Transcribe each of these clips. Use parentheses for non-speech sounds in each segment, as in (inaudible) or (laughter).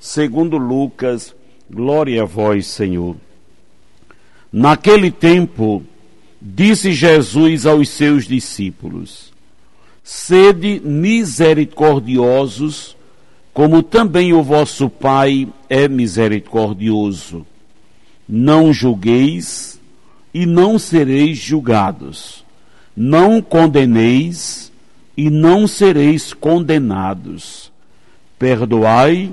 segundo Lucas, glória a vós, Senhor. Naquele tempo, disse Jesus aos seus discípulos: Sede misericordiosos, como também o vosso Pai é misericordioso. Não julgueis, e não sereis julgados. Não condeneis e não sereis condenados. Perdoai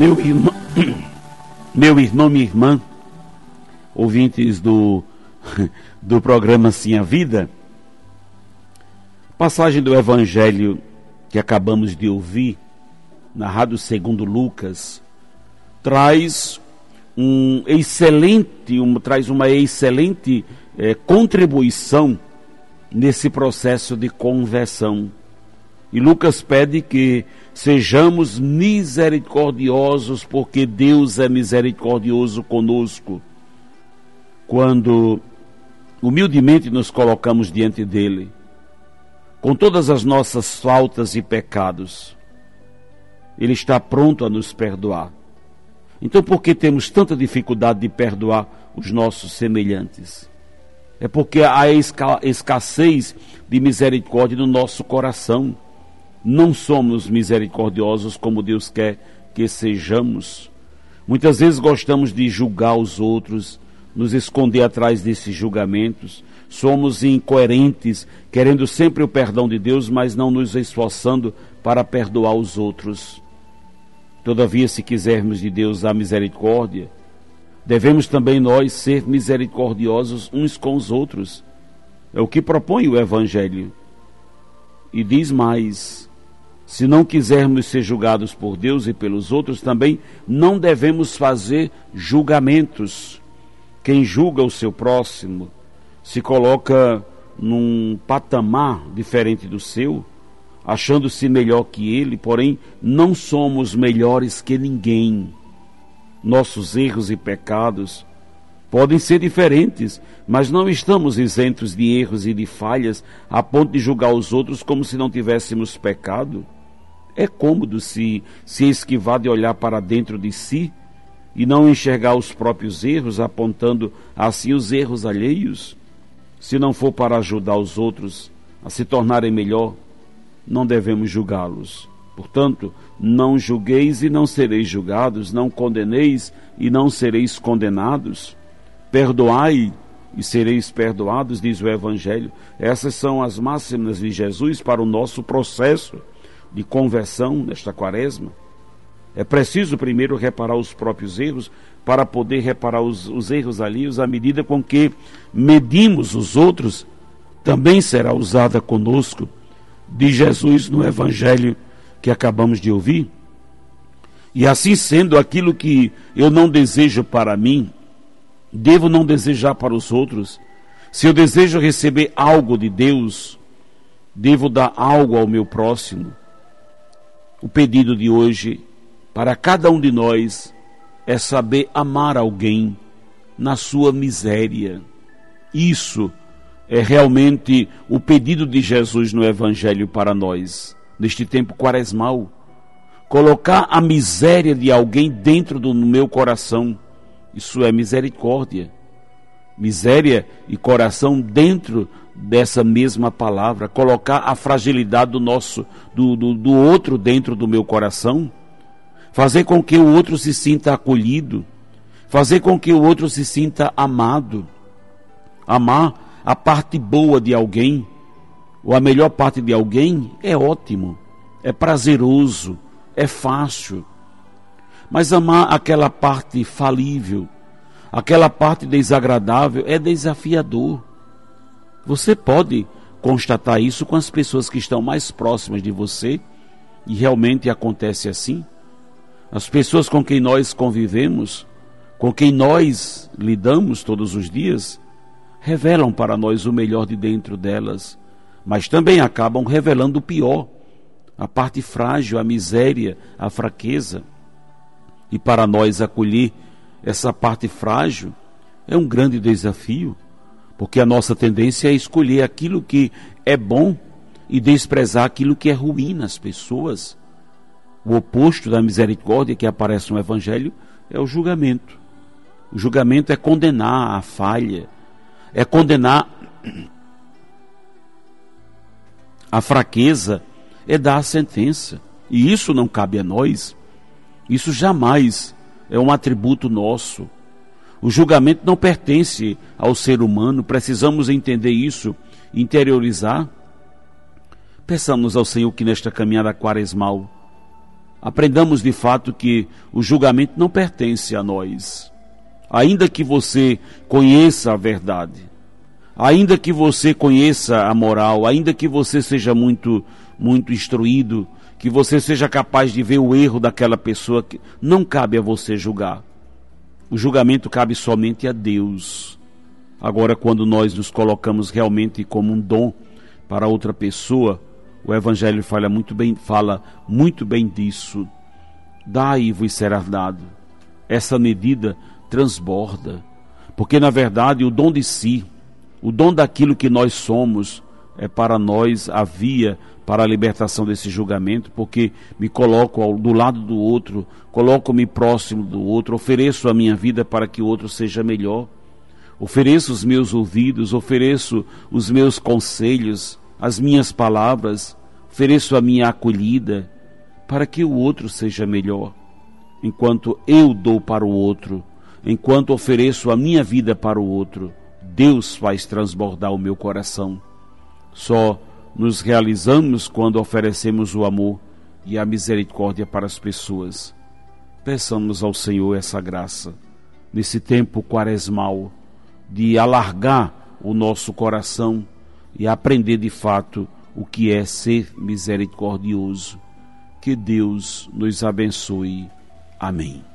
Meu irmão, (clears throat) meu irmão, minha irmã, ouvintes do, (laughs) do programa Sim a Vida, passagem do Evangelho que acabamos de ouvir, narrado segundo Lucas, traz um excelente, um, traz uma excelente eh, contribuição nesse processo de conversão. E Lucas pede que Sejamos misericordiosos, porque Deus é misericordioso conosco. Quando humildemente nos colocamos diante dele, com todas as nossas faltas e pecados, ele está pronto a nos perdoar. Então, por que temos tanta dificuldade de perdoar os nossos semelhantes? É porque há escassez de misericórdia no nosso coração não somos misericordiosos como Deus quer que sejamos. Muitas vezes gostamos de julgar os outros, nos esconder atrás desses julgamentos. Somos incoerentes, querendo sempre o perdão de Deus, mas não nos esforçando para perdoar os outros. Todavia, se quisermos de Deus a misericórdia, devemos também nós ser misericordiosos uns com os outros. É o que propõe o Evangelho. E diz mais: se não quisermos ser julgados por Deus e pelos outros, também não devemos fazer julgamentos. Quem julga o seu próximo se coloca num patamar diferente do seu, achando-se melhor que ele, porém não somos melhores que ninguém. Nossos erros e pecados podem ser diferentes, mas não estamos isentos de erros e de falhas a ponto de julgar os outros como se não tivéssemos pecado. É cômodo se, se esquivar de olhar para dentro de si e não enxergar os próprios erros, apontando assim os erros alheios. Se não for para ajudar os outros a se tornarem melhor, não devemos julgá-los. Portanto, não julgueis e não sereis julgados, não condeneis e não sereis condenados. Perdoai e sereis perdoados, diz o Evangelho. Essas são as máximas de Jesus para o nosso processo de conversão nesta quaresma, é preciso primeiro reparar os próprios erros para poder reparar os, os erros alheios à medida com que medimos os outros, também será usada conosco de Jesus no Evangelho que acabamos de ouvir. E assim sendo, aquilo que eu não desejo para mim, devo não desejar para os outros. Se eu desejo receber algo de Deus, devo dar algo ao meu próximo. O pedido de hoje para cada um de nós é saber amar alguém na sua miséria. Isso é realmente o pedido de Jesus no Evangelho para nós. neste tempo quaresmal, colocar a miséria de alguém dentro do meu coração. Isso é misericórdia. Miséria e coração dentro dessa mesma palavra, colocar a fragilidade do nosso do, do, do outro dentro do meu coração, fazer com que o outro se sinta acolhido, fazer com que o outro se sinta amado, amar a parte boa de alguém, ou a melhor parte de alguém é ótimo, é prazeroso, é fácil. Mas amar aquela parte falível, aquela parte desagradável é desafiador. Você pode constatar isso com as pessoas que estão mais próximas de você e realmente acontece assim. As pessoas com quem nós convivemos, com quem nós lidamos todos os dias, revelam para nós o melhor de dentro delas, mas também acabam revelando o pior a parte frágil, a miséria, a fraqueza. E para nós acolher essa parte frágil é um grande desafio, porque a nossa tendência é escolher aquilo que é bom e desprezar aquilo que é ruim nas pessoas. O oposto da misericórdia que aparece no Evangelho é o julgamento. O julgamento é condenar a falha, é condenar a fraqueza é dar a sentença. E isso não cabe a nós. Isso jamais é um atributo nosso. O julgamento não pertence ao ser humano, precisamos entender isso, interiorizar. Peçamos ao Senhor que nesta caminhada quaresmal aprendamos de fato que o julgamento não pertence a nós. Ainda que você conheça a verdade, ainda que você conheça a moral, ainda que você seja muito muito instruído, que você seja capaz de ver o erro daquela pessoa, não cabe a você julgar. O julgamento cabe somente a Deus. Agora, quando nós nos colocamos realmente como um dom para outra pessoa, o Evangelho fala muito bem, fala muito bem disso. Dai vos será dado. Essa medida transborda, porque na verdade o dom de si, o dom daquilo que nós somos, é para nós a via para a libertação desse julgamento, porque me coloco ao, do lado do outro, coloco-me próximo do outro, ofereço a minha vida para que o outro seja melhor. Ofereço os meus ouvidos, ofereço os meus conselhos, as minhas palavras, ofereço a minha acolhida para que o outro seja melhor. Enquanto eu dou para o outro, enquanto ofereço a minha vida para o outro, Deus faz transbordar o meu coração. Só nos realizamos quando oferecemos o amor e a misericórdia para as pessoas. Peçamos ao Senhor essa graça, nesse tempo quaresmal, de alargar o nosso coração e aprender de fato o que é ser misericordioso. Que Deus nos abençoe. Amém.